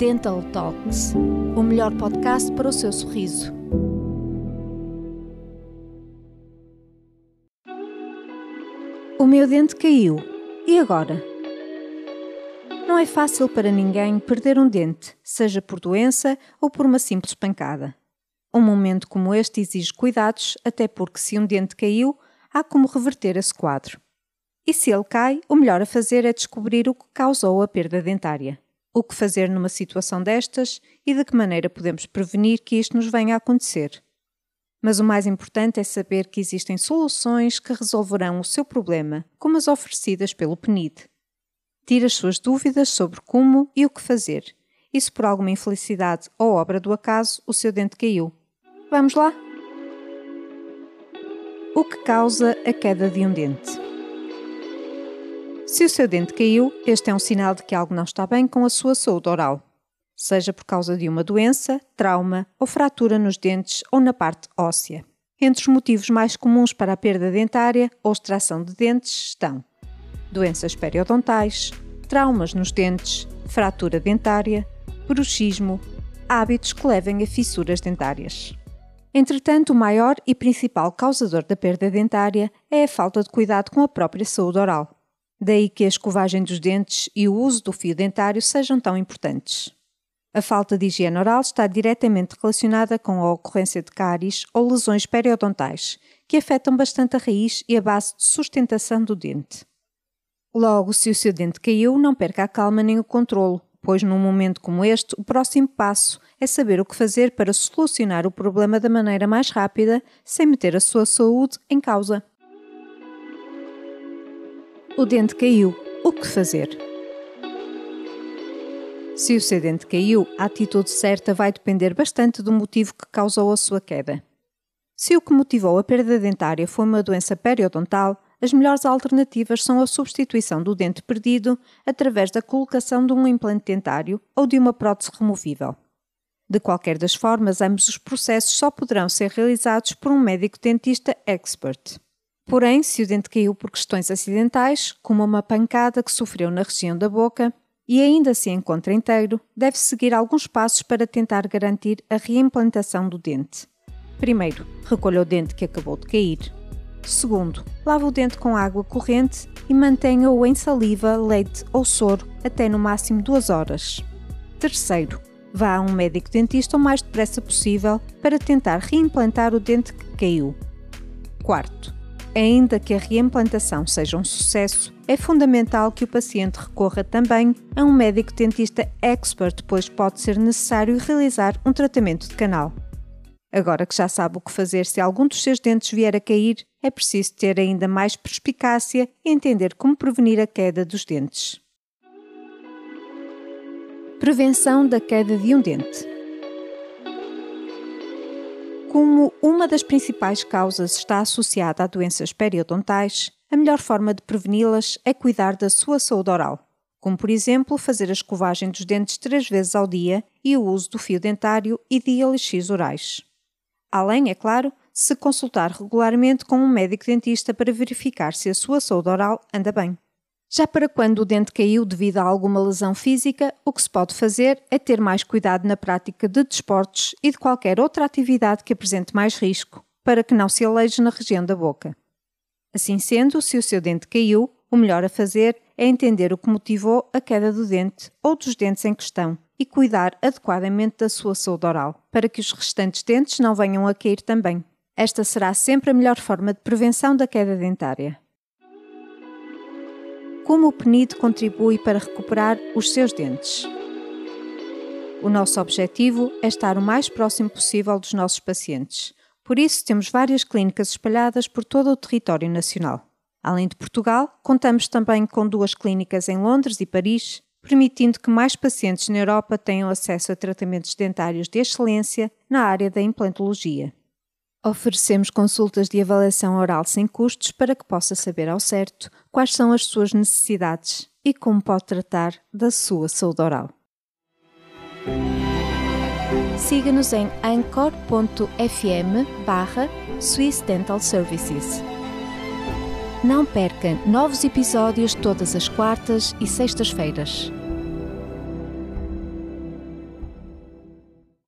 Dental Talks, o melhor podcast para o seu sorriso. O meu dente caiu. E agora? Não é fácil para ninguém perder um dente, seja por doença ou por uma simples pancada. Um momento como este exige cuidados, até porque se um dente caiu, há como reverter esse quadro. E se ele cai, o melhor a fazer é descobrir o que causou a perda dentária. O que fazer numa situação destas e de que maneira podemos prevenir que isto nos venha a acontecer. Mas o mais importante é saber que existem soluções que resolverão o seu problema, como as oferecidas pelo PNID. Tire as suas dúvidas sobre como e o que fazer, e se por alguma infelicidade ou obra do acaso o seu dente caiu. Vamos lá? O que causa a queda de um dente? Se o seu dente caiu, este é um sinal de que algo não está bem com a sua saúde oral, seja por causa de uma doença, trauma ou fratura nos dentes ou na parte óssea. Entre os motivos mais comuns para a perda dentária ou extração de dentes estão doenças periodontais, traumas nos dentes, fratura dentária, bruxismo, hábitos que levem a fissuras dentárias. Entretanto, o maior e principal causador da perda dentária é a falta de cuidado com a própria saúde oral. Daí que a escovagem dos dentes e o uso do fio dentário sejam tão importantes. A falta de higiene oral está diretamente relacionada com a ocorrência de cáries ou lesões periodontais, que afetam bastante a raiz e a base de sustentação do dente. Logo, se o seu dente caiu, não perca a calma nem o controlo, pois num momento como este, o próximo passo é saber o que fazer para solucionar o problema da maneira mais rápida, sem meter a sua saúde em causa. O dente caiu. O que fazer? Se o seu dente caiu, a atitude certa vai depender bastante do motivo que causou a sua queda. Se o que motivou a perda dentária foi uma doença periodontal, as melhores alternativas são a substituição do dente perdido através da colocação de um implante dentário ou de uma prótese removível. De qualquer das formas, ambos os processos só poderão ser realizados por um médico dentista expert. Porém, se o dente caiu por questões acidentais, como uma pancada que sofreu na região da boca, e ainda se encontra inteiro, deve seguir alguns passos para tentar garantir a reimplantação do dente. Primeiro, recolha o dente que acabou de cair. Segundo, lave o dente com água corrente e mantenha-o em saliva, leite ou soro até no máximo 2 horas. Terceiro, vá a um médico dentista o mais depressa possível para tentar reimplantar o dente que caiu. Quarto, Ainda que a reimplantação seja um sucesso, é fundamental que o paciente recorra também a um médico dentista expert, pois pode ser necessário realizar um tratamento de canal. Agora que já sabe o que fazer se algum dos seus dentes vier a cair, é preciso ter ainda mais perspicácia e entender como prevenir a queda dos dentes. Prevenção da queda de um dente. Como uma das principais causas está associada a doenças periodontais, a melhor forma de preveni-las é cuidar da sua saúde oral, como por exemplo fazer a escovagem dos dentes três vezes ao dia e o uso do fio dentário e de elixir orais. Além, é claro, se consultar regularmente com um médico dentista para verificar se a sua saúde oral anda bem. Já para quando o dente caiu devido a alguma lesão física, o que se pode fazer é ter mais cuidado na prática de desportos e de qualquer outra atividade que apresente mais risco, para que não se aleije na região da boca. Assim sendo, se o seu dente caiu, o melhor a fazer é entender o que motivou a queda do dente ou dos dentes em questão e cuidar adequadamente da sua saúde oral, para que os restantes dentes não venham a cair também. Esta será sempre a melhor forma de prevenção da queda dentária como o PNID contribui para recuperar os seus dentes. O nosso objetivo é estar o mais próximo possível dos nossos pacientes. Por isso, temos várias clínicas espalhadas por todo o território nacional. Além de Portugal, contamos também com duas clínicas em Londres e Paris, permitindo que mais pacientes na Europa tenham acesso a tratamentos dentários de excelência na área da implantologia. Oferecemos consultas de avaliação oral sem custos para que possa saber ao certo quais são as suas necessidades e como pode tratar da sua saúde oral. Siga-nos em anchor.fm barra Swiss Dental Services. Não perca novos episódios todas as quartas e sextas-feiras.